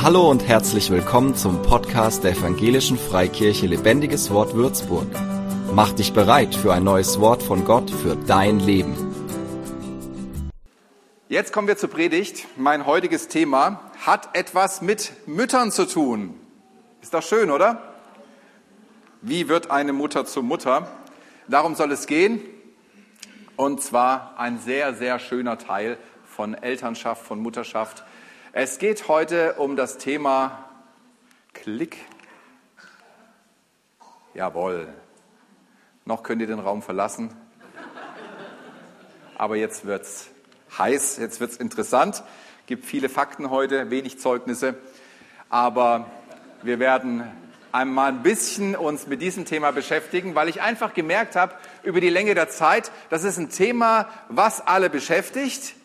Hallo und herzlich willkommen zum Podcast der Evangelischen Freikirche Lebendiges Wort Würzburg. Mach dich bereit für ein neues Wort von Gott für dein Leben. Jetzt kommen wir zur Predigt. Mein heutiges Thema hat etwas mit Müttern zu tun. Ist doch schön, oder? Wie wird eine Mutter zur Mutter? Darum soll es gehen. Und zwar ein sehr, sehr schöner Teil von Elternschaft, von Mutterschaft. Es geht heute um das Thema Klick. Jawohl. Noch könnt ihr den Raum verlassen. Aber jetzt wird's heiß, jetzt wird's interessant. Gibt viele Fakten heute, wenig Zeugnisse. Aber wir werden einmal ein bisschen uns mit diesem Thema beschäftigen, weil ich einfach gemerkt habe über die Länge der Zeit, das ist ein Thema, was alle beschäftigt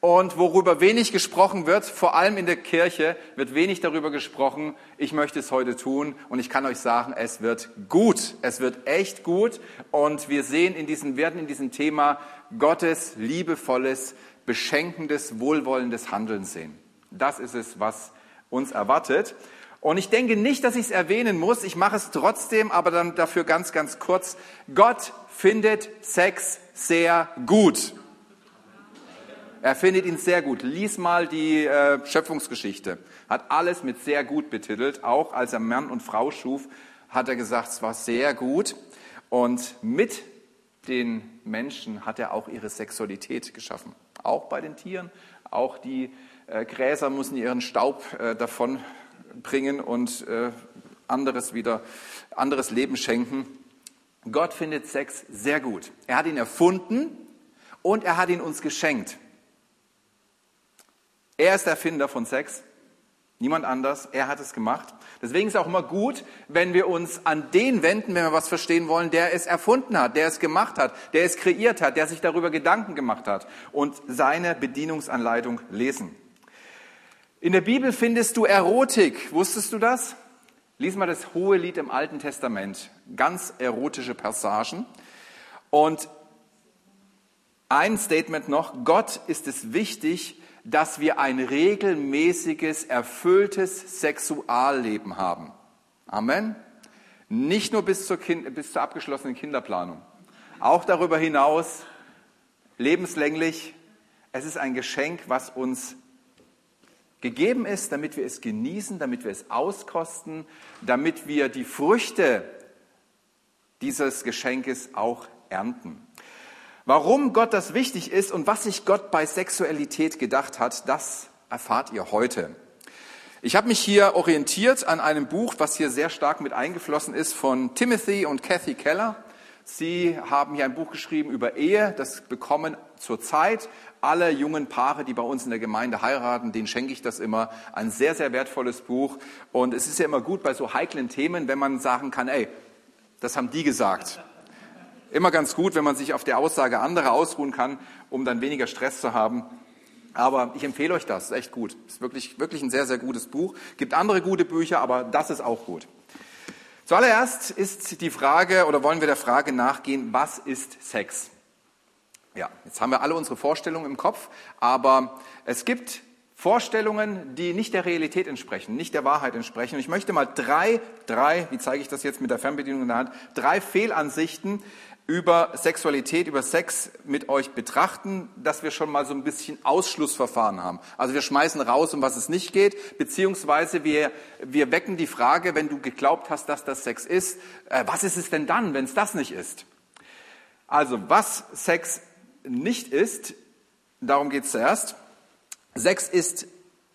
und worüber wenig gesprochen wird, vor allem in der Kirche wird wenig darüber gesprochen. Ich möchte es heute tun und ich kann euch sagen, es wird gut. Es wird echt gut und wir sehen in diesem, werden in diesem Thema Gottes liebevolles, beschenkendes, wohlwollendes Handeln sehen. Das ist es, was uns erwartet. Und ich denke nicht, dass ich es erwähnen muss. Ich mache es trotzdem, aber dann dafür ganz, ganz kurz. Gott findet Sex sehr gut. Er findet ihn sehr gut. Lies mal die äh, Schöpfungsgeschichte. Hat alles mit sehr gut betitelt. Auch als er Mann und Frau schuf, hat er gesagt, es war sehr gut. Und mit den Menschen hat er auch ihre Sexualität geschaffen. Auch bei den Tieren. Auch die äh, Gräser müssen ihren Staub äh, davon bringen und äh, anderes wieder, anderes Leben schenken. Gott findet Sex sehr gut. Er hat ihn erfunden und er hat ihn uns geschenkt. Er ist der Erfinder von Sex, niemand anders. Er hat es gemacht. Deswegen ist es auch immer gut, wenn wir uns an den wenden, wenn wir was verstehen wollen, der es erfunden hat, der es gemacht hat, der es kreiert hat, der sich darüber Gedanken gemacht hat und seine Bedienungsanleitung lesen. In der Bibel findest du Erotik. Wusstest du das? Lies mal das Hohe Lied im Alten Testament. Ganz erotische Passagen. Und ein Statement noch. Gott ist es wichtig, dass wir ein regelmäßiges, erfülltes Sexualleben haben. Amen. Nicht nur bis zur, kind, bis zur abgeschlossenen Kinderplanung. Auch darüber hinaus lebenslänglich. Es ist ein Geschenk, was uns gegeben ist, damit wir es genießen, damit wir es auskosten, damit wir die Früchte dieses Geschenkes auch ernten. Warum Gott das wichtig ist und was sich Gott bei Sexualität gedacht hat, das erfahrt ihr heute. Ich habe mich hier orientiert an einem Buch, was hier sehr stark mit eingeflossen ist, von Timothy und Kathy Keller. Sie haben hier ein Buch geschrieben über Ehe. Das bekommen zurzeit alle jungen Paare, die bei uns in der Gemeinde heiraten, denen schenke ich das immer. Ein sehr, sehr wertvolles Buch. Und es ist ja immer gut bei so heiklen Themen, wenn man sagen kann, ey, das haben die gesagt. Immer ganz gut, wenn man sich auf der Aussage anderer ausruhen kann, um dann weniger Stress zu haben. Aber ich empfehle euch das, ist echt gut. Ist wirklich, wirklich ein sehr, sehr gutes Buch. Gibt andere gute Bücher, aber das ist auch gut. Zuallererst ist die Frage, oder wollen wir der Frage nachgehen, was ist Sex? Ja, jetzt haben wir alle unsere Vorstellungen im Kopf, aber es gibt Vorstellungen, die nicht der Realität entsprechen, nicht der Wahrheit entsprechen. Und ich möchte mal drei, drei, wie zeige ich das jetzt mit der Fernbedienung in der Hand, drei Fehlansichten über Sexualität, über Sex mit euch betrachten, dass wir schon mal so ein bisschen Ausschlussverfahren haben. Also wir schmeißen raus, um was es nicht geht, beziehungsweise wir, wir wecken die Frage, wenn du geglaubt hast, dass das Sex ist, äh, was ist es denn dann, wenn es das nicht ist? Also was Sex nicht ist, darum geht es zuerst. Sex ist,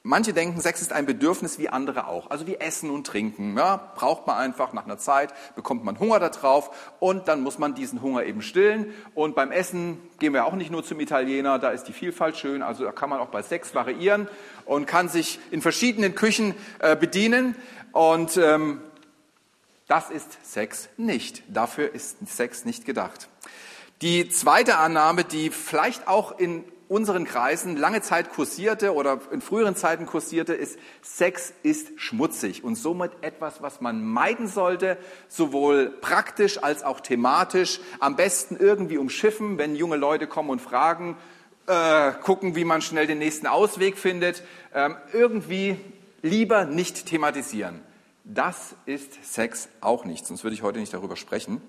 manche denken, Sex ist ein Bedürfnis wie andere auch. Also wie Essen und Trinken. Ja, braucht man einfach nach einer Zeit, bekommt man Hunger darauf und dann muss man diesen Hunger eben stillen. Und beim Essen gehen wir auch nicht nur zum Italiener, da ist die Vielfalt schön. Also da kann man auch bei Sex variieren und kann sich in verschiedenen Küchen äh, bedienen. Und ähm, das ist Sex nicht. Dafür ist Sex nicht gedacht. Die zweite Annahme, die vielleicht auch in unseren Kreisen lange Zeit kursierte oder in früheren Zeiten kursierte, ist, Sex ist schmutzig und somit etwas, was man meiden sollte, sowohl praktisch als auch thematisch. Am besten irgendwie umschiffen, wenn junge Leute kommen und fragen, äh, gucken, wie man schnell den nächsten Ausweg findet. Ähm, irgendwie lieber nicht thematisieren. Das ist Sex auch nicht, sonst würde ich heute nicht darüber sprechen.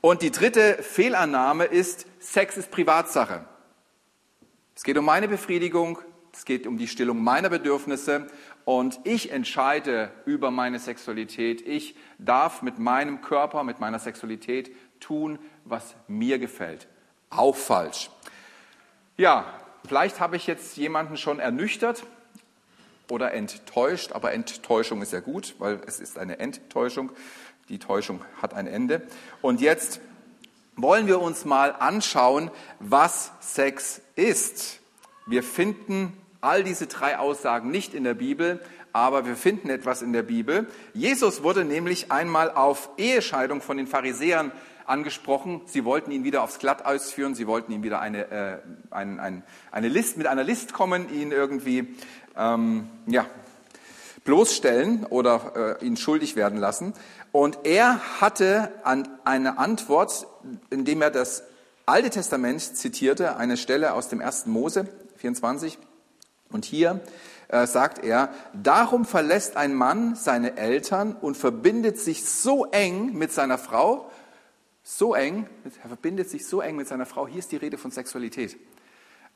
Und die dritte Fehlannahme ist, Sex ist Privatsache. Es geht um meine Befriedigung, es geht um die Stillung meiner Bedürfnisse und ich entscheide über meine Sexualität. Ich darf mit meinem Körper, mit meiner Sexualität tun, was mir gefällt. Auch falsch. Ja, vielleicht habe ich jetzt jemanden schon ernüchtert oder enttäuscht, aber Enttäuschung ist ja gut, weil es ist eine Enttäuschung. Die Täuschung hat ein Ende. Und jetzt wollen wir uns mal anschauen, was Sex ist. Wir finden all diese drei Aussagen nicht in der Bibel, aber wir finden etwas in der Bibel. Jesus wurde nämlich einmal auf Ehescheidung von den Pharisäern angesprochen. Sie wollten ihn wieder aufs Glatteis führen, sie wollten ihm wieder eine, äh, ein, ein, eine List, mit einer List kommen, ihn irgendwie ähm, ja, bloßstellen oder äh, ihn schuldig werden lassen. Und er hatte an eine Antwort, indem er das Alte Testament zitierte, eine Stelle aus dem 1. Mose 24. Und hier äh, sagt er, darum verlässt ein Mann seine Eltern und verbindet sich so eng mit seiner Frau, so eng, er verbindet sich so eng mit seiner Frau. Hier ist die Rede von Sexualität.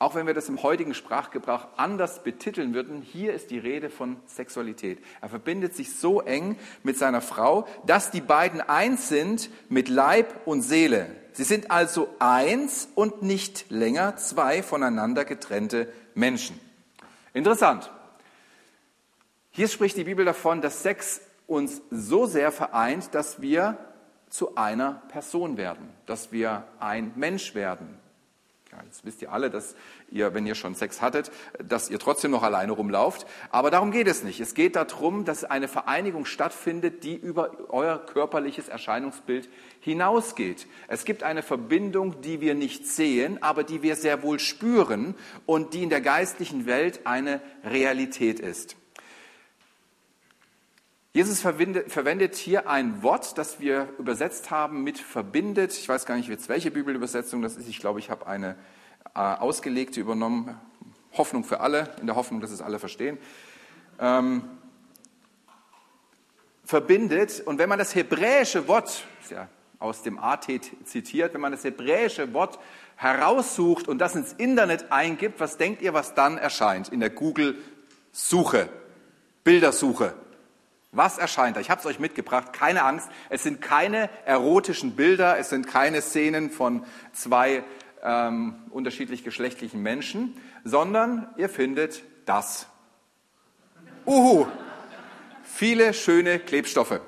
Auch wenn wir das im heutigen Sprachgebrauch anders betiteln würden, hier ist die Rede von Sexualität. Er verbindet sich so eng mit seiner Frau, dass die beiden eins sind mit Leib und Seele. Sie sind also eins und nicht länger zwei voneinander getrennte Menschen. Interessant. Hier spricht die Bibel davon, dass Sex uns so sehr vereint, dass wir zu einer Person werden, dass wir ein Mensch werden. Ja, jetzt wisst ihr alle, dass ihr, wenn ihr schon Sex hattet, dass ihr trotzdem noch alleine rumlauft. Aber darum geht es nicht. Es geht darum, dass eine Vereinigung stattfindet, die über euer körperliches Erscheinungsbild hinausgeht. Es gibt eine Verbindung, die wir nicht sehen, aber die wir sehr wohl spüren und die in der geistlichen Welt eine Realität ist. Jesus verwendet hier ein Wort, das wir übersetzt haben mit verbindet. Ich weiß gar nicht jetzt, welche Bibelübersetzung das ist. Ich glaube, ich habe eine äh, ausgelegte übernommen. Hoffnung für alle, in der Hoffnung, dass es alle verstehen. Ähm, verbindet. Und wenn man das hebräische Wort, ist ja aus dem AT zitiert, wenn man das hebräische Wort heraussucht und das ins Internet eingibt, was denkt ihr, was dann erscheint in der Google-Suche, Bildersuche? Was erscheint da? Ich habe es euch mitgebracht. Keine Angst. Es sind keine erotischen Bilder. Es sind keine Szenen von zwei ähm, unterschiedlich geschlechtlichen Menschen, sondern ihr findet das. Uhu. Viele schöne Klebstoffe.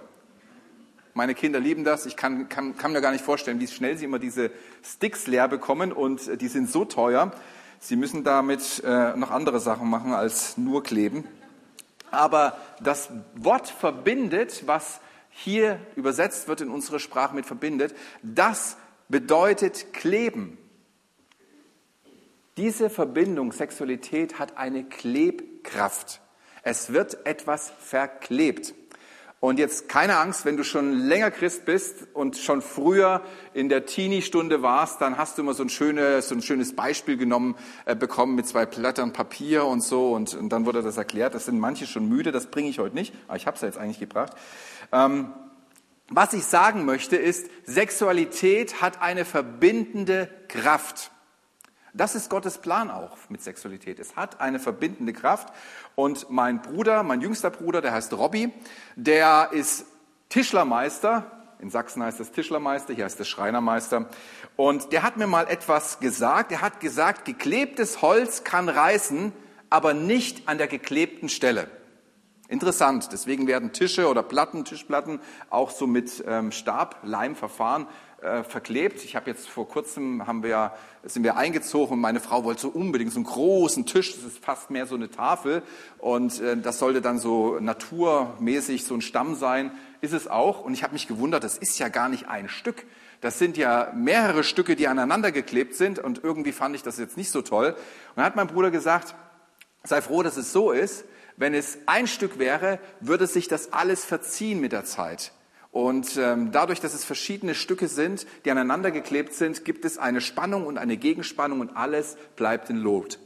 Meine Kinder lieben das. Ich kann, kann, kann mir gar nicht vorstellen, wie schnell sie immer diese Sticks leer bekommen und die sind so teuer. Sie müssen damit äh, noch andere Sachen machen als nur kleben. Aber das Wort verbindet, was hier übersetzt wird in unsere Sprache mit verbindet, das bedeutet kleben. Diese Verbindung Sexualität hat eine Klebkraft. Es wird etwas verklebt. Und jetzt keine Angst, wenn du schon länger Christ bist und schon früher in der Teenie-Stunde warst, dann hast du immer so ein, schönes, so ein schönes Beispiel genommen, äh, bekommen mit zwei Blättern Papier und so und, und, dann wurde das erklärt. Das sind manche schon müde, das bringe ich heute nicht, aber ich habe es ja jetzt eigentlich gebracht. Ähm, was ich sagen möchte ist, Sexualität hat eine verbindende Kraft. Das ist Gottes Plan auch mit Sexualität. Es hat eine verbindende Kraft. Und mein Bruder, mein jüngster Bruder, der heißt Robby, der ist Tischlermeister. In Sachsen heißt das Tischlermeister, hier heißt es Schreinermeister. Und der hat mir mal etwas gesagt. Er hat gesagt, geklebtes Holz kann reißen, aber nicht an der geklebten Stelle. Interessant, deswegen werden Tische oder Platten, Tischplatten auch so mit ähm, Stab, Leim verfahren äh, verklebt. Ich habe jetzt vor kurzem haben wir, sind wir eingezogen und meine Frau wollte so unbedingt so einen großen Tisch, das ist fast mehr so eine Tafel und äh, das sollte dann so naturmäßig so ein Stamm sein, ist es auch. Und ich habe mich gewundert, das ist ja gar nicht ein Stück. Das sind ja mehrere Stücke, die aneinander geklebt sind und irgendwie fand ich das jetzt nicht so toll. Und dann hat mein Bruder gesagt, sei froh, dass es so ist. Wenn es ein Stück wäre, würde sich das alles verziehen mit der Zeit. Und ähm, dadurch, dass es verschiedene Stücke sind, die aneinander geklebt sind, gibt es eine Spannung und eine Gegenspannung und alles bleibt in Lot.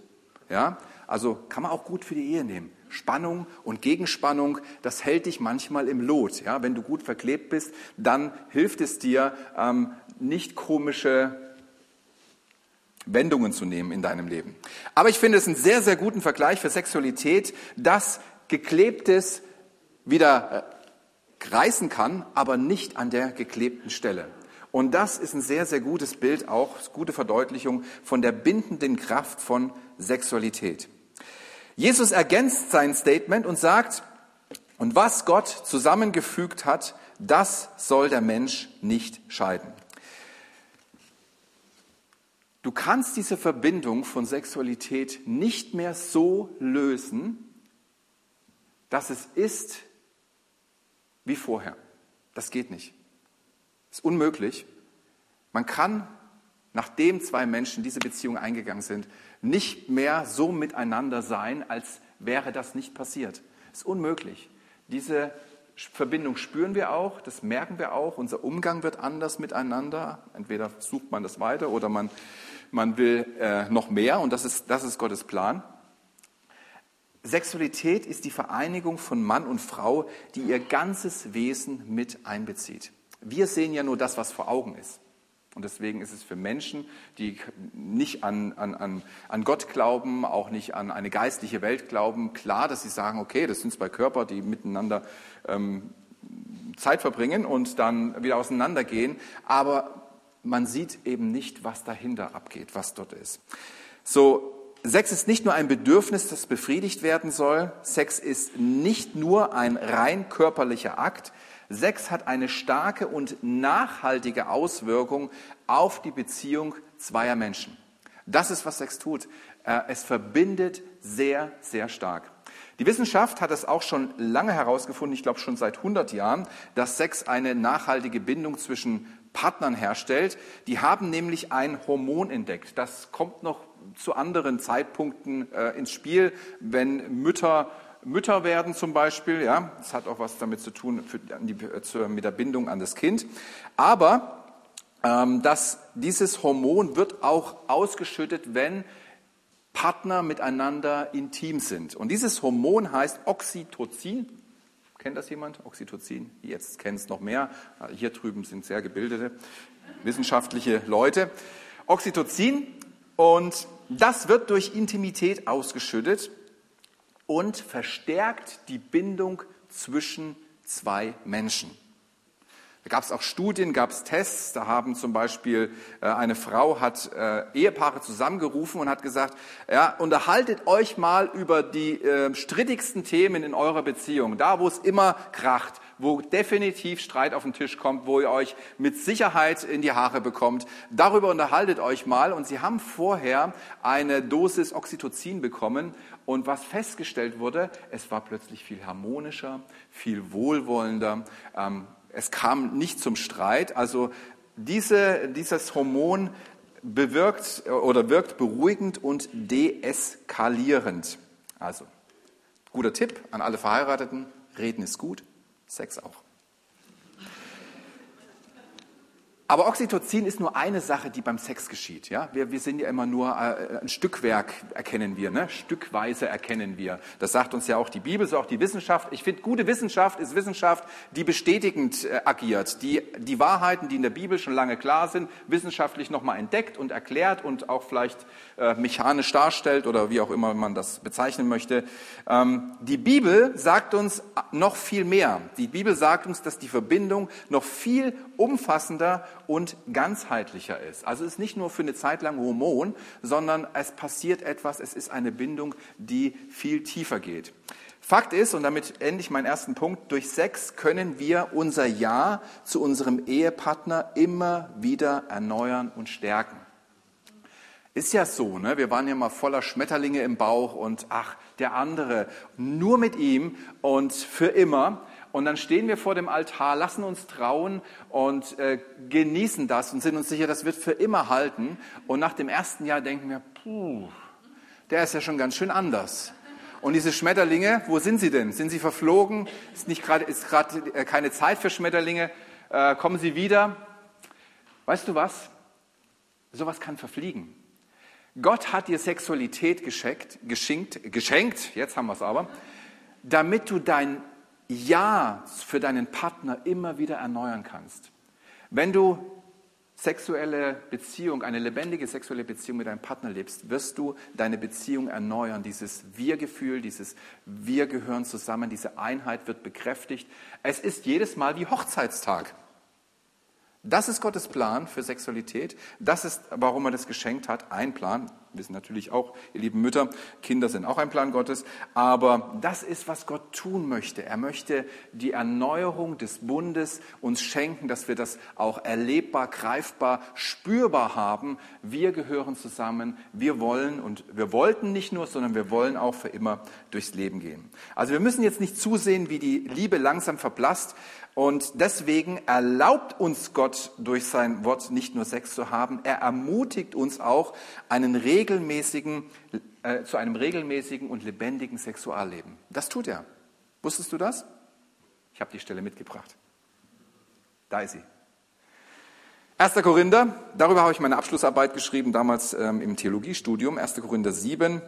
Ja? Also kann man auch gut für die Ehe nehmen. Spannung und Gegenspannung, das hält dich manchmal im Lot. Ja, wenn du gut verklebt bist, dann hilft es dir, ähm, nicht komische Wendungen zu nehmen in deinem Leben. Aber ich finde es einen sehr, sehr guten Vergleich für Sexualität, dass geklebtes wieder äh, reißen kann, aber nicht an der geklebten Stelle. Und das ist ein sehr, sehr gutes Bild, auch gute Verdeutlichung von der bindenden Kraft von Sexualität. Jesus ergänzt sein Statement und sagt, und was Gott zusammengefügt hat, das soll der Mensch nicht scheiden. Du kannst diese Verbindung von Sexualität nicht mehr so lösen, dass es ist wie vorher. Das geht nicht. Das ist unmöglich. Man kann, nachdem zwei Menschen diese Beziehung eingegangen sind, nicht mehr so miteinander sein, als wäre das nicht passiert. Das ist unmöglich. Diese Verbindung spüren wir auch, das merken wir auch. Unser Umgang wird anders miteinander. Entweder sucht man das weiter oder man man will äh, noch mehr und das ist, das ist Gottes Plan. Sexualität ist die Vereinigung von Mann und Frau, die ihr ganzes Wesen mit einbezieht. Wir sehen ja nur das, was vor Augen ist. Und deswegen ist es für Menschen, die nicht an, an, an Gott glauben, auch nicht an eine geistliche Welt glauben, klar, dass sie sagen, okay, das sind zwei Körper, die miteinander ähm, Zeit verbringen und dann wieder auseinandergehen. Aber man sieht eben nicht, was dahinter abgeht, was dort ist. So, Sex ist nicht nur ein Bedürfnis, das befriedigt werden soll. Sex ist nicht nur ein rein körperlicher Akt. Sex hat eine starke und nachhaltige Auswirkung auf die Beziehung zweier Menschen. Das ist, was Sex tut. Äh, es verbindet sehr, sehr stark. Die Wissenschaft hat es auch schon lange herausgefunden, ich glaube schon seit 100 Jahren, dass Sex eine nachhaltige Bindung zwischen Partnern herstellt. Die haben nämlich ein Hormon entdeckt. Das kommt noch zu anderen Zeitpunkten äh, ins Spiel, wenn Mütter Mütter werden zum Beispiel. Ja, das hat auch was damit zu tun für die, zu, mit der Bindung an das Kind. Aber ähm, dass dieses Hormon wird auch ausgeschüttet, wenn Partner miteinander intim sind. Und dieses Hormon heißt Oxytocin. Kennt das jemand? Oxytocin? Jetzt kennt es noch mehr. Hier drüben sind sehr gebildete wissenschaftliche Leute. Oxytocin und das wird durch Intimität ausgeschüttet und verstärkt die Bindung zwischen zwei Menschen. Da gab es auch Studien, gab es Tests. Da haben zum Beispiel äh, eine Frau hat äh, Ehepaare zusammengerufen und hat gesagt: Ja, unterhaltet euch mal über die äh, strittigsten Themen in eurer Beziehung, da wo es immer kracht, wo definitiv Streit auf den Tisch kommt, wo ihr euch mit Sicherheit in die Haare bekommt. Darüber unterhaltet euch mal. Und sie haben vorher eine Dosis Oxytocin bekommen. Und was festgestellt wurde, es war plötzlich viel harmonischer, viel wohlwollender. Ähm, es kam nicht zum Streit. Also diese, dieses Hormon bewirkt oder wirkt beruhigend und deeskalierend. Also, guter Tipp an alle Verheirateten, reden ist gut, Sex auch. Aber Oxytocin ist nur eine Sache, die beim Sex geschieht. Ja? Wir, wir sind ja immer nur äh, ein Stückwerk erkennen wir, ne? stückweise erkennen wir. Das sagt uns ja auch die Bibel, so auch die Wissenschaft. Ich finde, gute Wissenschaft ist Wissenschaft, die bestätigend äh, agiert, die die Wahrheiten, die in der Bibel schon lange klar sind, wissenschaftlich nochmal entdeckt und erklärt und auch vielleicht äh, mechanisch darstellt oder wie auch immer man das bezeichnen möchte. Ähm, die Bibel sagt uns noch viel mehr. Die Bibel sagt uns, dass die Verbindung noch viel umfassender und ganzheitlicher ist. Also es ist nicht nur für eine Zeit lang Hormon, sondern es passiert etwas, es ist eine Bindung, die viel tiefer geht. Fakt ist, und damit ende ich meinen ersten Punkt, durch Sex können wir unser Ja zu unserem Ehepartner immer wieder erneuern und stärken. Ist ja so, ne? wir waren ja mal voller Schmetterlinge im Bauch und ach, der andere, nur mit ihm und für immer. Und dann stehen wir vor dem Altar, lassen uns trauen und äh, genießen das und sind uns sicher, das wird für immer halten. Und nach dem ersten Jahr denken wir, puh, der ist ja schon ganz schön anders. Und diese Schmetterlinge, wo sind sie denn? Sind sie verflogen? Ist gerade ist gerade äh, keine Zeit für Schmetterlinge? Äh, kommen sie wieder? Weißt du was? Sowas kann verfliegen. Gott hat dir Sexualität geschenkt, geschenkt, geschenkt, jetzt haben wir es aber, damit du dein Ja für deinen Partner immer wieder erneuern kannst. Wenn du sexuelle Beziehung, eine lebendige sexuelle Beziehung mit deinem Partner lebst, wirst du deine Beziehung erneuern. Dieses Wir-Gefühl, dieses Wir gehören zusammen, diese Einheit wird bekräftigt. Es ist jedes Mal wie Hochzeitstag. Das ist Gottes Plan für Sexualität. Das ist, warum er das geschenkt hat. Ein Plan. Wissen natürlich auch, ihr lieben Mütter, Kinder sind auch ein Plan Gottes. Aber das ist, was Gott tun möchte. Er möchte die Erneuerung des Bundes uns schenken, dass wir das auch erlebbar, greifbar, spürbar haben. Wir gehören zusammen. Wir wollen und wir wollten nicht nur, sondern wir wollen auch für immer durchs Leben gehen. Also wir müssen jetzt nicht zusehen, wie die Liebe langsam verblasst. Und deswegen erlaubt uns Gott durch sein Wort nicht nur Sex zu haben, er ermutigt uns auch einen regelmäßigen, äh, zu einem regelmäßigen und lebendigen Sexualleben. Das tut er. Wusstest du das? Ich habe die Stelle mitgebracht. Da ist sie. 1. Korinther, darüber habe ich meine Abschlussarbeit geschrieben, damals ähm, im Theologiestudium. 1. Korinther 7,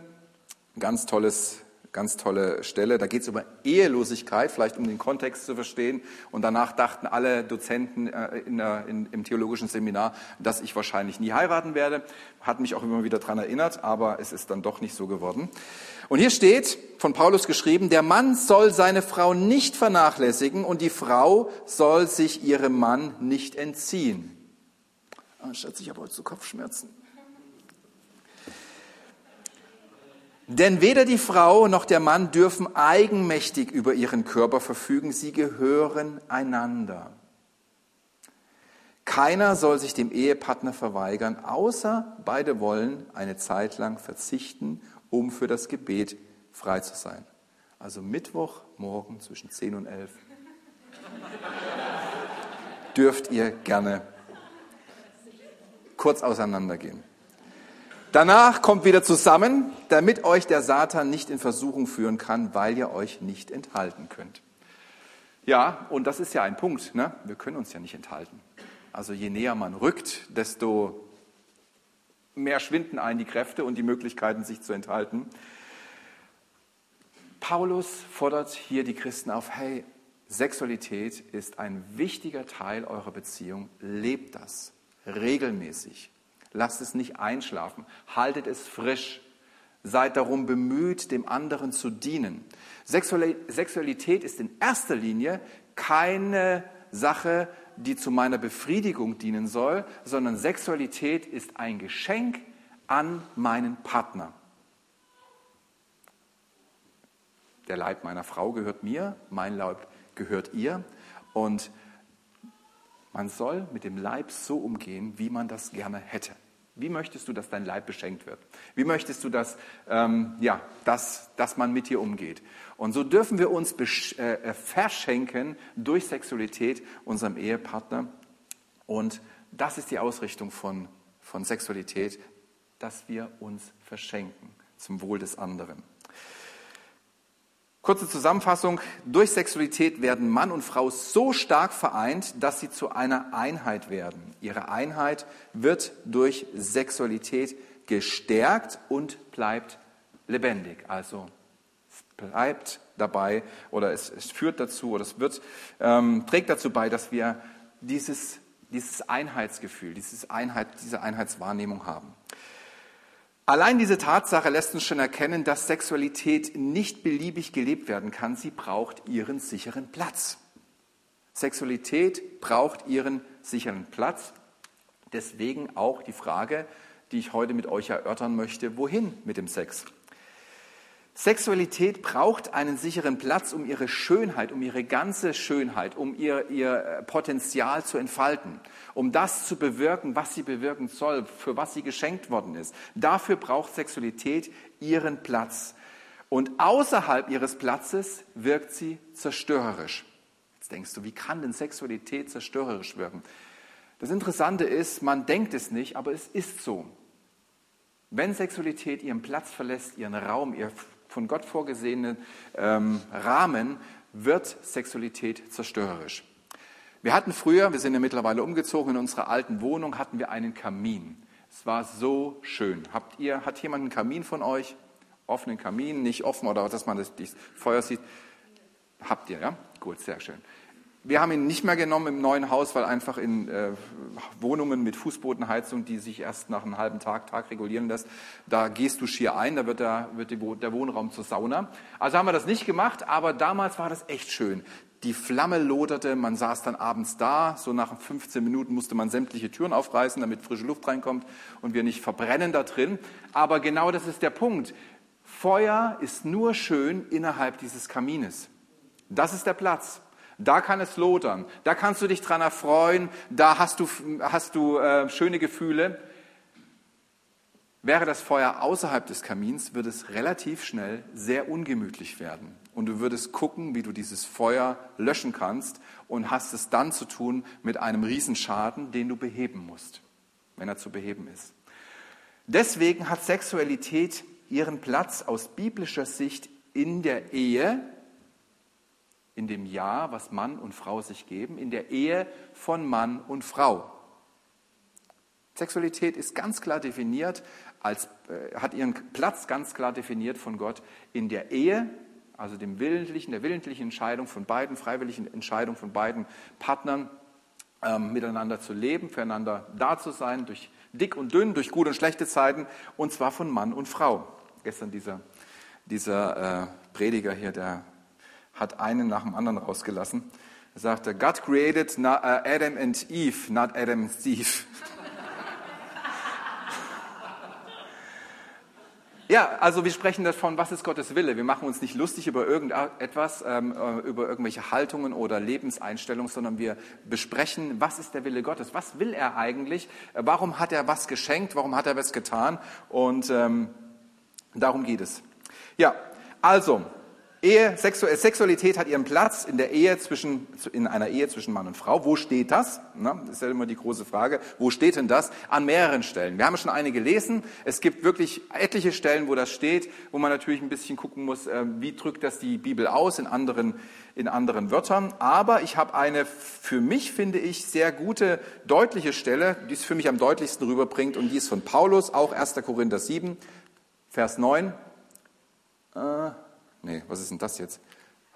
ganz tolles Ganz tolle Stelle. Da geht es über Ehelosigkeit, vielleicht um den Kontext zu verstehen. Und danach dachten alle Dozenten äh, in in, im theologischen Seminar, dass ich wahrscheinlich nie heiraten werde. Hat mich auch immer wieder daran erinnert, aber es ist dann doch nicht so geworden. Und hier steht von Paulus geschrieben, der Mann soll seine Frau nicht vernachlässigen und die Frau soll sich ihrem Mann nicht entziehen. Ah, Schatz, ich habe heute so Kopfschmerzen. Denn weder die Frau noch der Mann dürfen eigenmächtig über ihren Körper verfügen, sie gehören einander. Keiner soll sich dem Ehepartner verweigern, außer beide wollen eine Zeit lang verzichten, um für das Gebet frei zu sein. Also Mittwochmorgen zwischen 10 und 11 dürft ihr gerne kurz auseinandergehen. Danach kommt wieder zusammen, damit euch der Satan nicht in Versuchung führen kann, weil ihr euch nicht enthalten könnt. Ja, und das ist ja ein Punkt. Ne? Wir können uns ja nicht enthalten. Also je näher man rückt, desto mehr schwinden ein die Kräfte und die Möglichkeiten, sich zu enthalten. Paulus fordert hier die Christen auf, hey, Sexualität ist ein wichtiger Teil eurer Beziehung. Lebt das regelmäßig. Lasst es nicht einschlafen. Haltet es frisch. Seid darum bemüht, dem anderen zu dienen. Sexualität ist in erster Linie keine Sache, die zu meiner Befriedigung dienen soll, sondern Sexualität ist ein Geschenk an meinen Partner. Der Leib meiner Frau gehört mir, mein Leib gehört ihr. Und man soll mit dem Leib so umgehen, wie man das gerne hätte. Wie möchtest du, dass dein Leib beschenkt wird? Wie möchtest du, dass, ähm, ja, dass, dass man mit dir umgeht? Und so dürfen wir uns äh, äh, verschenken durch Sexualität unserem Ehepartner. Und das ist die Ausrichtung von, von Sexualität, dass wir uns verschenken zum Wohl des anderen. Kurze Zusammenfassung. Durch Sexualität werden Mann und Frau so stark vereint, dass sie zu einer Einheit werden. Ihre Einheit wird durch Sexualität gestärkt und bleibt lebendig. Also bleibt dabei oder es, es führt dazu oder es wird, ähm, trägt dazu bei, dass wir dieses, dieses Einheitsgefühl, dieses Einheit, diese Einheitswahrnehmung haben. Allein diese Tatsache lässt uns schon erkennen, dass Sexualität nicht beliebig gelebt werden kann. Sie braucht ihren sicheren Platz. Sexualität braucht ihren sicheren Platz. Deswegen auch die Frage, die ich heute mit euch erörtern möchte, wohin mit dem Sex? Sexualität braucht einen sicheren Platz, um ihre Schönheit, um ihre ganze Schönheit, um ihr, ihr äh, Potenzial zu entfalten, um das zu bewirken, was sie bewirken soll, für was sie geschenkt worden ist. Dafür braucht Sexualität ihren Platz. Und außerhalb ihres Platzes wirkt sie zerstörerisch. Jetzt denkst du, wie kann denn Sexualität zerstörerisch wirken? Das Interessante ist, man denkt es nicht, aber es ist so. Wenn Sexualität ihren Platz verlässt, ihren Raum, ihr von Gott vorgesehenen ähm, Rahmen wird Sexualität zerstörerisch. Wir hatten früher, wir sind ja mittlerweile umgezogen, in unserer alten Wohnung hatten wir einen Kamin. Es war so schön. Habt ihr, hat jemand einen Kamin von euch? Offenen Kamin, nicht offen oder dass man das, das Feuer sieht. Habt ihr, ja? Gut, sehr schön. Wir haben ihn nicht mehr genommen im neuen Haus, weil einfach in äh, Wohnungen mit Fußbodenheizung, die sich erst nach einem halben Tag, Tag regulieren lässt, da gehst du schier ein, da wird, der, wird die, der Wohnraum zur Sauna. Also haben wir das nicht gemacht, aber damals war das echt schön. Die Flamme loderte, man saß dann abends da, so nach 15 Minuten musste man sämtliche Türen aufreißen, damit frische Luft reinkommt und wir nicht verbrennen da drin. Aber genau das ist der Punkt. Feuer ist nur schön innerhalb dieses Kamines. Das ist der Platz. Da kann es lodern. Da kannst du dich dran erfreuen. Da hast du, hast du äh, schöne Gefühle. Wäre das Feuer außerhalb des Kamins, würde es relativ schnell sehr ungemütlich werden. Und du würdest gucken, wie du dieses Feuer löschen kannst und hast es dann zu tun mit einem Riesenschaden, den du beheben musst, wenn er zu beheben ist. Deswegen hat Sexualität ihren Platz aus biblischer Sicht in der Ehe, in dem Ja, was Mann und Frau sich geben, in der Ehe von Mann und Frau. Sexualität ist ganz klar definiert, als, äh, hat ihren Platz ganz klar definiert von Gott in der Ehe, also dem willentlichen, der willentlichen Entscheidung von beiden, freiwilligen Entscheidung von beiden Partnern, ähm, miteinander zu leben, füreinander da zu sein, durch dick und dünn, durch gute und schlechte Zeiten, und zwar von Mann und Frau. Gestern dieser, dieser äh, Prediger hier, der hat einen nach dem anderen rausgelassen. Er sagte, God created uh, Adam and Eve, not Adam and Steve. Ja, also wir sprechen davon, was ist Gottes Wille. Wir machen uns nicht lustig über irgendetwas, ähm, äh, über irgendwelche Haltungen oder Lebenseinstellungen, sondern wir besprechen, was ist der Wille Gottes? Was will er eigentlich? Warum hat er was geschenkt? Warum hat er was getan? Und ähm, darum geht es. Ja, also Ehe, Sexualität hat ihren Platz in der Ehe zwischen, in einer Ehe zwischen Mann und Frau. Wo steht das? Na, das ist ja immer die große Frage. Wo steht denn das? An mehreren Stellen. Wir haben schon eine gelesen. Es gibt wirklich etliche Stellen, wo das steht, wo man natürlich ein bisschen gucken muss, äh, wie drückt das die Bibel aus in anderen, in anderen Wörtern. Aber ich habe eine für mich, finde ich, sehr gute, deutliche Stelle, die es für mich am deutlichsten rüberbringt. Und die ist von Paulus, auch 1. Korinther 7, Vers 9. Äh, Nee, was ist denn das jetzt?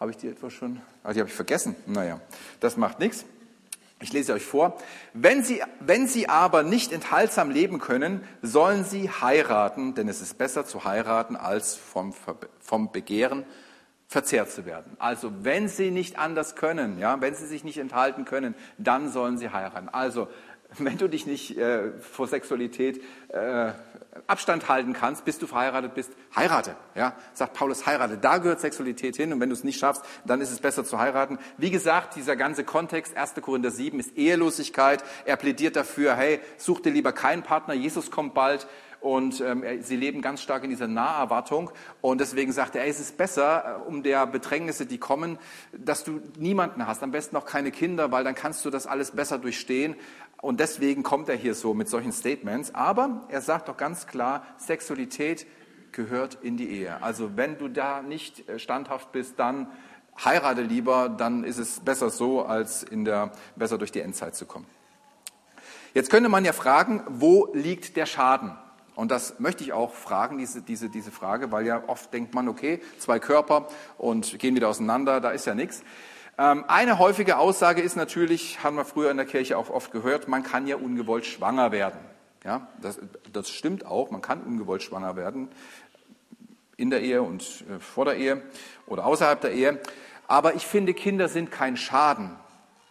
Habe ich die etwa schon? Ah, die habe ich vergessen. Naja, das macht nichts. Ich lese euch vor. Wenn sie, wenn sie aber nicht enthaltsam leben können, sollen sie heiraten, denn es ist besser zu heiraten, als vom, vom Begehren verzehrt zu werden. Also wenn sie nicht anders können, ja, wenn sie sich nicht enthalten können, dann sollen sie heiraten. Also wenn du dich nicht äh, vor Sexualität äh, Abstand halten kannst, bis du verheiratet bist, heirate. Ja, sagt Paulus, heirate. Da gehört Sexualität hin und wenn du es nicht schaffst, dann ist es besser zu heiraten. Wie gesagt, dieser ganze Kontext, 1. Korinther 7, ist Ehelosigkeit. Er plädiert dafür, hey, such dir lieber keinen Partner, Jesus kommt bald und ähm, sie leben ganz stark in dieser Naherwartung und deswegen sagt er, es ist besser, äh, um der Bedrängnisse, die kommen, dass du niemanden hast, am besten auch keine Kinder, weil dann kannst du das alles besser durchstehen und deswegen kommt er hier so mit solchen Statements, aber er sagt doch ganz klar, Sexualität gehört in die Ehe. Also wenn du da nicht äh, standhaft bist, dann heirate lieber, dann ist es besser so, als in der, besser durch die Endzeit zu kommen. Jetzt könnte man ja fragen, wo liegt der Schaden? Und das möchte ich auch fragen, diese, diese, diese Frage, weil ja oft denkt man, okay, zwei Körper und gehen wieder auseinander, da ist ja nichts. Ähm, eine häufige Aussage ist natürlich, haben wir früher in der Kirche auch oft gehört, man kann ja ungewollt schwanger werden. Ja, das, das stimmt auch, man kann ungewollt schwanger werden, in der Ehe und äh, vor der Ehe oder außerhalb der Ehe. Aber ich finde, Kinder sind kein Schaden.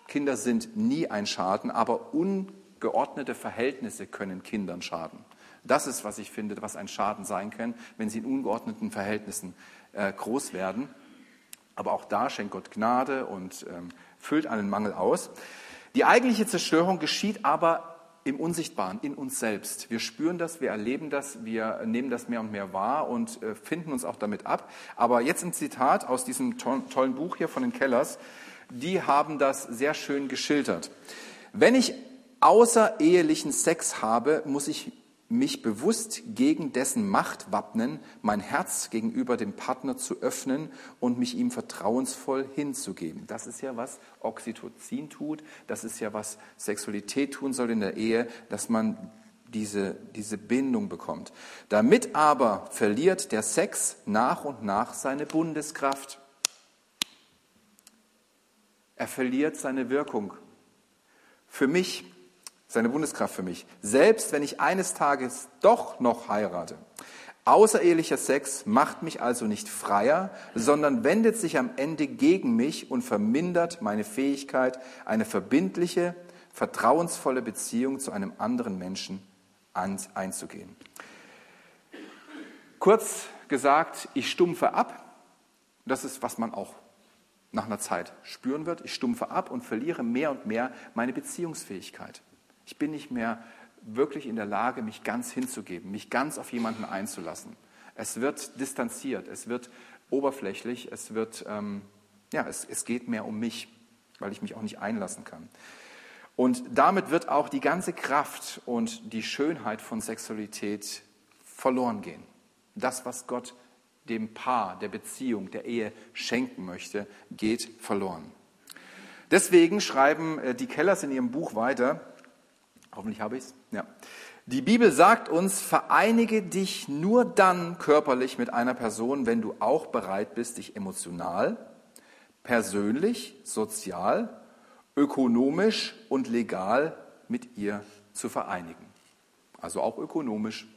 Kinder sind nie ein Schaden, aber ungeordnete Verhältnisse können Kindern schaden. Das ist, was ich finde, was ein Schaden sein kann, wenn sie in ungeordneten Verhältnissen äh, groß werden. Aber auch da schenkt Gott Gnade und ähm, füllt einen Mangel aus. Die eigentliche Zerstörung geschieht aber im Unsichtbaren, in uns selbst. Wir spüren das, wir erleben das, wir nehmen das mehr und mehr wahr und äh, finden uns auch damit ab. Aber jetzt ein Zitat aus diesem tollen Buch hier von den Kellers. Die haben das sehr schön geschildert. Wenn ich außerehelichen Sex habe, muss ich mich bewusst gegen dessen Macht wappnen, mein Herz gegenüber dem Partner zu öffnen und mich ihm vertrauensvoll hinzugeben. Das ist ja, was Oxytocin tut, das ist ja, was Sexualität tun soll in der Ehe, dass man diese, diese Bindung bekommt. Damit aber verliert der Sex nach und nach seine Bundeskraft. Er verliert seine Wirkung. Für mich, seine Bundeskraft für mich. Selbst wenn ich eines Tages doch noch heirate. Außerehelicher Sex macht mich also nicht freier, sondern wendet sich am Ende gegen mich und vermindert meine Fähigkeit, eine verbindliche, vertrauensvolle Beziehung zu einem anderen Menschen einzugehen. Kurz gesagt, ich stumpfe ab. Das ist, was man auch nach einer Zeit spüren wird. Ich stumpfe ab und verliere mehr und mehr meine Beziehungsfähigkeit. Ich bin nicht mehr wirklich in der Lage, mich ganz hinzugeben, mich ganz auf jemanden einzulassen. Es wird distanziert, es wird oberflächlich, es wird, ähm, ja, es, es geht mehr um mich, weil ich mich auch nicht einlassen kann. Und damit wird auch die ganze Kraft und die Schönheit von Sexualität verloren gehen. Das, was Gott dem Paar, der Beziehung, der Ehe schenken möchte, geht verloren. Deswegen schreiben äh, die Kellers in ihrem Buch weiter, hoffentlich habe ich es, ja. Die Bibel sagt uns, vereinige dich nur dann körperlich mit einer Person, wenn du auch bereit bist, dich emotional, persönlich, sozial ökonomisch und legal mit ihr zu vereinigen. Also auch ökonomisch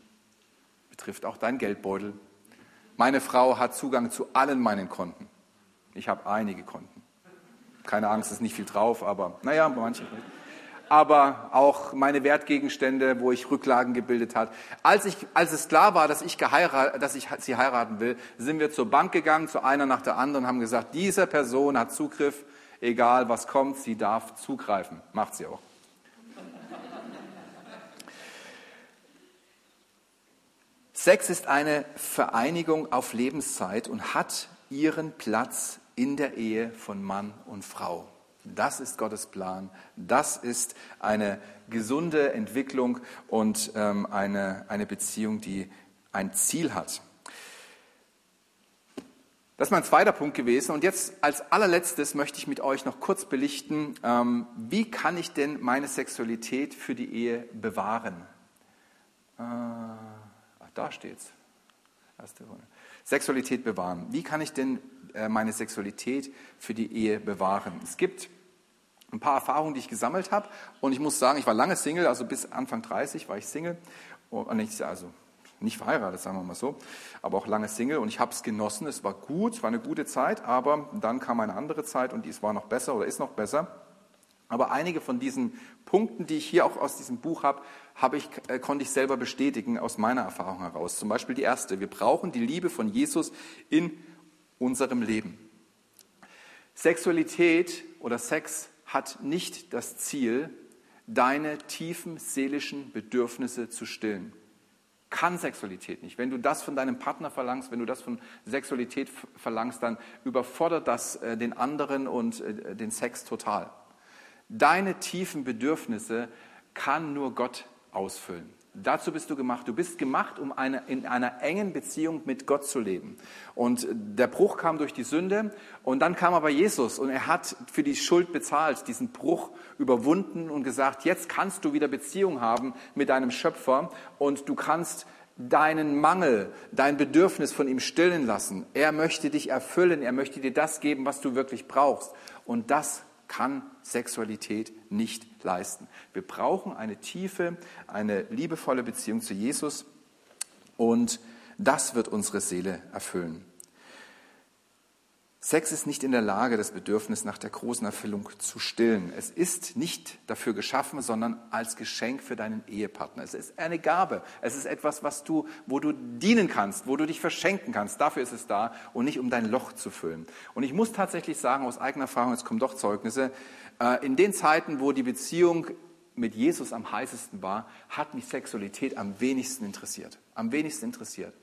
betrifft auch dein Geldbeutel. Meine Frau hat Zugang zu allen meinen Konten. Ich habe einige Konten. Keine Angst, ist nicht viel drauf, aber naja, manche. Aber auch meine Wertgegenstände, wo ich Rücklagen gebildet habe. Als, ich, als es klar war, dass ich, dass ich sie heiraten will, sind wir zur Bank gegangen, zu einer nach der anderen, haben gesagt, diese Person hat Zugriff egal was kommt, sie darf zugreifen. Macht sie auch. Sex ist eine Vereinigung auf Lebenszeit und hat ihren Platz in der Ehe von Mann und Frau. Das ist Gottes Plan. Das ist eine gesunde Entwicklung und ähm, eine, eine Beziehung, die ein Ziel hat. Das ist mein zweiter Punkt gewesen. Und jetzt als allerletztes möchte ich mit euch noch kurz belichten, ähm, wie kann ich denn meine Sexualität für die Ehe bewahren? Äh, da steht's. Erste Runde. Sexualität bewahren. Wie kann ich denn meine Sexualität für die Ehe bewahren? Es gibt ein paar Erfahrungen, die ich gesammelt habe. Und ich muss sagen, ich war lange Single, also bis Anfang 30 war ich Single. Und also nicht verheiratet, sagen wir mal so, aber auch lange Single und ich habe es genossen. Es war gut, es war eine gute Zeit, aber dann kam eine andere Zeit und die war noch besser oder ist noch besser. Aber einige von diesen Punkten, die ich hier auch aus diesem Buch habe, habe ich, äh, konnte ich selber bestätigen aus meiner Erfahrung heraus. Zum Beispiel die erste. Wir brauchen die Liebe von Jesus in unserem Leben. Sexualität oder Sex hat nicht das Ziel, deine tiefen seelischen Bedürfnisse zu stillen kann Sexualität nicht. Wenn du das von deinem Partner verlangst, wenn du das von Sexualität verlangst, dann überfordert das äh, den anderen und äh, den Sex total. Deine tiefen Bedürfnisse kann nur Gott ausfüllen. Dazu bist du gemacht. Du bist gemacht, um eine, in einer engen Beziehung mit Gott zu leben. Und der Bruch kam durch die Sünde und dann kam aber Jesus und er hat für die Schuld bezahlt, diesen Bruch überwunden und gesagt, jetzt kannst du wieder Beziehung haben mit deinem Schöpfer und du kannst deinen Mangel, dein Bedürfnis von ihm stillen lassen. Er möchte dich erfüllen, er möchte dir das geben, was du wirklich brauchst. Und das kann Sexualität nicht leisten. Wir brauchen eine tiefe, eine liebevolle Beziehung zu Jesus und das wird unsere Seele erfüllen. Sex ist nicht in der Lage, das Bedürfnis nach der großen Erfüllung zu stillen. Es ist nicht dafür geschaffen, sondern als Geschenk für deinen Ehepartner. Es ist eine Gabe. Es ist etwas, was du, wo du dienen kannst, wo du dich verschenken kannst. Dafür ist es da und nicht um dein Loch zu füllen. Und ich muss tatsächlich sagen, aus eigener Erfahrung, es kommen doch Zeugnisse, äh, in den Zeiten, wo die Beziehung mit Jesus am heißesten war, hat mich Sexualität am wenigsten interessiert. Am wenigsten interessiert.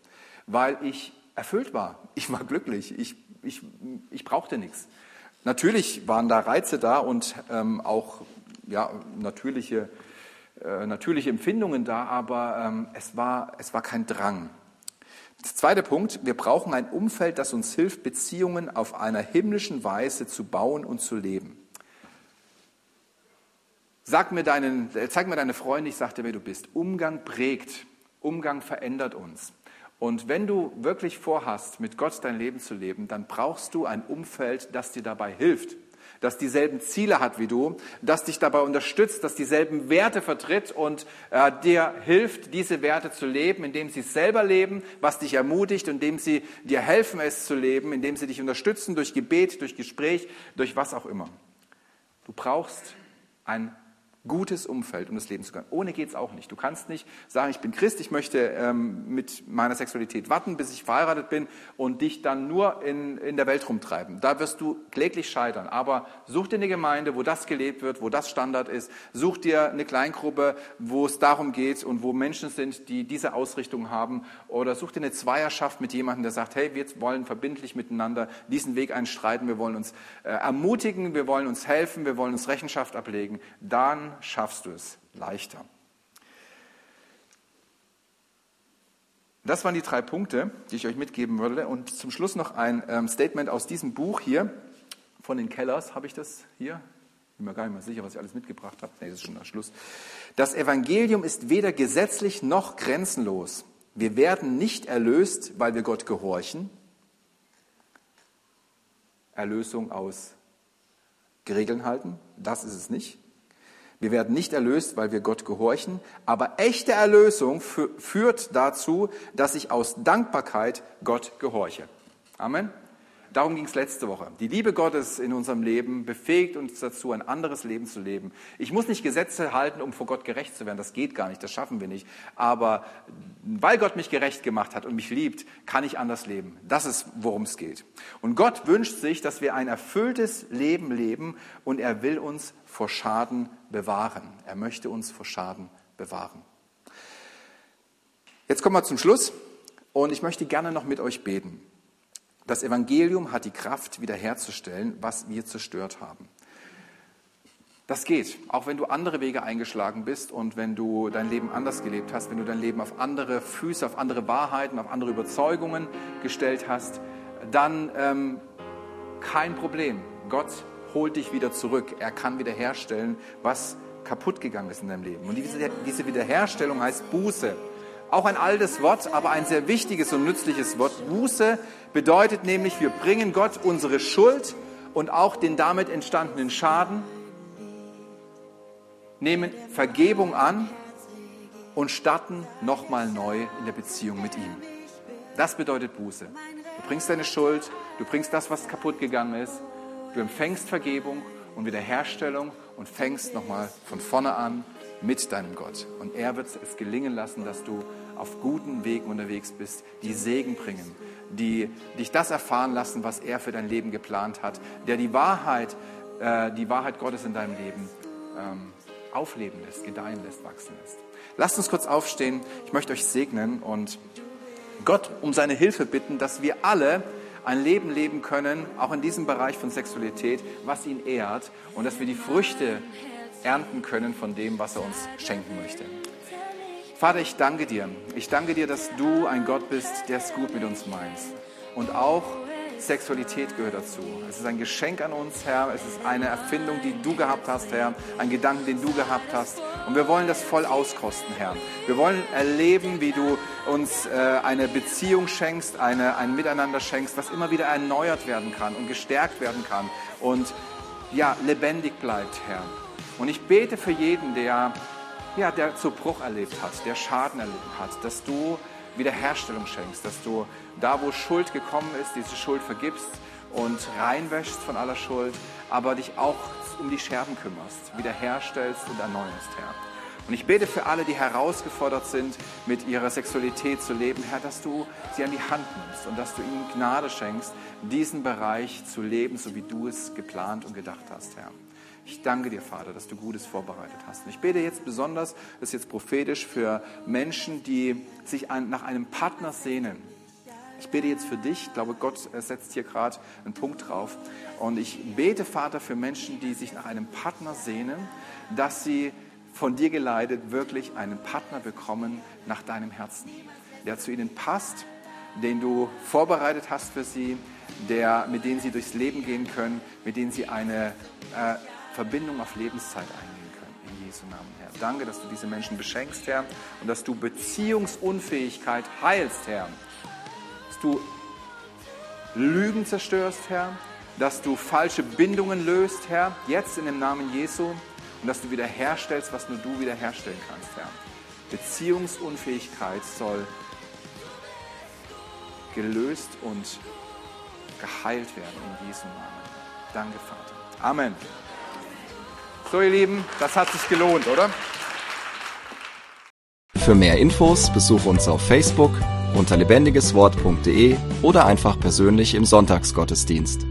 Weil ich erfüllt war. Ich war glücklich. Ich ich, ich brauchte nichts. Natürlich waren da Reize da und ähm, auch ja, natürliche, äh, natürliche Empfindungen da, aber ähm, es, war, es war kein Drang. Der zweite Punkt, wir brauchen ein Umfeld, das uns hilft, Beziehungen auf einer himmlischen Weise zu bauen und zu leben. Sag mir deinen, zeig mir deine Freunde, ich sag dir, wer du bist. Umgang prägt, Umgang verändert uns. Und wenn du wirklich vorhast, mit Gott dein Leben zu leben, dann brauchst du ein Umfeld, das dir dabei hilft. das dieselben Ziele hat wie du, das dich dabei unterstützt, das dieselben Werte vertritt und äh, dir hilft, diese Werte zu leben, indem sie es selber leben, was dich ermutigt, indem sie dir helfen, es zu leben, indem sie dich unterstützen durch Gebet, durch Gespräch, durch was auch immer. Du brauchst ein gutes Umfeld, um das Leben zu können. Ohne geht es auch nicht. Du kannst nicht sagen, ich bin Christ, ich möchte ähm, mit meiner Sexualität warten, bis ich verheiratet bin und dich dann nur in, in der Welt rumtreiben. Da wirst du kläglich scheitern. Aber such dir eine Gemeinde, wo das gelebt wird, wo das Standard ist. Such dir eine Kleingruppe, wo es darum geht und wo Menschen sind, die diese Ausrichtung haben. Oder such dir eine Zweierschaft mit jemandem, der sagt, hey, wir wollen verbindlich miteinander diesen Weg einstreiten, wir wollen uns äh, ermutigen, wir wollen uns helfen, wir wollen uns Rechenschaft ablegen. Dann schaffst du es leichter. Das waren die drei Punkte, die ich euch mitgeben würde. Und zum Schluss noch ein ähm, Statement aus diesem Buch hier von den Kellers. Habe ich das hier? Bin mir gar nicht mehr sicher, was ich alles mitgebracht habe. Nee, das ist schon der Schluss. Das Evangelium ist weder gesetzlich noch grenzenlos. Wir werden nicht erlöst, weil wir Gott gehorchen. Erlösung aus Regeln halten, das ist es nicht. Wir werden nicht erlöst, weil wir Gott gehorchen, aber echte Erlösung führt dazu, dass ich aus Dankbarkeit Gott gehorche. Amen. Darum ging es letzte Woche. Die Liebe Gottes in unserem Leben befähigt uns dazu, ein anderes Leben zu leben. Ich muss nicht Gesetze halten, um vor Gott gerecht zu werden. Das geht gar nicht, das schaffen wir nicht. Aber weil Gott mich gerecht gemacht hat und mich liebt, kann ich anders leben. Das ist, worum es geht. Und Gott wünscht sich, dass wir ein erfülltes Leben leben und er will uns vor Schaden bewahren. Er möchte uns vor Schaden bewahren. Jetzt kommen wir zum Schluss und ich möchte gerne noch mit euch beten. Das Evangelium hat die Kraft, wiederherzustellen, was wir zerstört haben. Das geht, auch wenn du andere Wege eingeschlagen bist und wenn du dein Leben anders gelebt hast, wenn du dein Leben auf andere Füße, auf andere Wahrheiten, auf andere Überzeugungen gestellt hast, dann ähm, kein Problem. Gott holt dich wieder zurück. Er kann wiederherstellen, was kaputt gegangen ist in deinem Leben. Und diese, diese Wiederherstellung heißt Buße. Auch ein altes Wort, aber ein sehr wichtiges und nützliches Wort. Buße bedeutet nämlich, wir bringen Gott unsere Schuld und auch den damit entstandenen Schaden, nehmen Vergebung an und starten nochmal neu in der Beziehung mit ihm. Das bedeutet Buße. Du bringst deine Schuld, du bringst das, was kaputt gegangen ist, du empfängst Vergebung und Wiederherstellung und fängst nochmal von vorne an mit deinem Gott. Und er wird es gelingen lassen, dass du auf guten Wegen unterwegs bist, die Segen bringen, die dich das erfahren lassen, was er für dein Leben geplant hat, der die Wahrheit, äh, die Wahrheit Gottes in deinem Leben ähm, aufleben lässt, gedeihen lässt, wachsen lässt. Lasst uns kurz aufstehen. Ich möchte euch segnen und Gott um seine Hilfe bitten, dass wir alle ein Leben leben können, auch in diesem Bereich von Sexualität, was ihn ehrt und dass wir die Früchte ernten können von dem, was er uns schenken möchte. Vater, ich danke dir. Ich danke dir, dass du ein Gott bist, der es gut mit uns meint. Und auch Sexualität gehört dazu. Es ist ein Geschenk an uns, Herr. Es ist eine Erfindung, die du gehabt hast, Herr. Ein Gedanken, den du gehabt hast. Und wir wollen das voll auskosten, Herr. Wir wollen erleben, wie du uns äh, eine Beziehung schenkst, eine, ein Miteinander schenkst, was immer wieder erneuert werden kann und gestärkt werden kann und ja, lebendig bleibt, Herr. Und ich bete für jeden, der, ja, der zu Bruch erlebt hat, der Schaden erlebt hat, dass du Wiederherstellung schenkst, dass du da, wo Schuld gekommen ist, diese Schuld vergibst und reinwäschst von aller Schuld, aber dich auch um die Scherben kümmerst, wiederherstellst und erneuerst, Herr. Und ich bete für alle, die herausgefordert sind, mit ihrer Sexualität zu leben, Herr, dass du sie an die Hand nimmst und dass du ihnen Gnade schenkst, diesen Bereich zu leben, so wie du es geplant und gedacht hast, Herr. Ich danke dir, Vater, dass du Gutes vorbereitet hast. Und ich bete jetzt besonders, das ist jetzt prophetisch, für Menschen, die sich nach einem Partner sehnen. Ich bete jetzt für dich. Ich glaube, Gott setzt hier gerade einen Punkt drauf. Und ich bete, Vater, für Menschen, die sich nach einem Partner sehnen, dass sie von dir geleitet wirklich einen Partner bekommen nach deinem Herzen, der zu ihnen passt, den du vorbereitet hast für sie, der, mit dem sie durchs Leben gehen können, mit dem sie eine äh, Verbindung auf Lebenszeit eingehen können. In Jesu Namen, Herr. Danke, dass du diese Menschen beschenkst, Herr, und dass du Beziehungsunfähigkeit heilst, Herr. Dass du Lügen zerstörst, Herr, dass du falsche Bindungen löst, Herr, jetzt in dem Namen Jesu und dass du wiederherstellst, was nur du wiederherstellen kannst, Herr. Beziehungsunfähigkeit soll gelöst und geheilt werden in Jesu Namen. Danke, Vater. Amen. So, ihr Lieben, das hat sich gelohnt, oder? Für mehr Infos besuche uns auf Facebook unter lebendigeswort.de oder einfach persönlich im Sonntagsgottesdienst.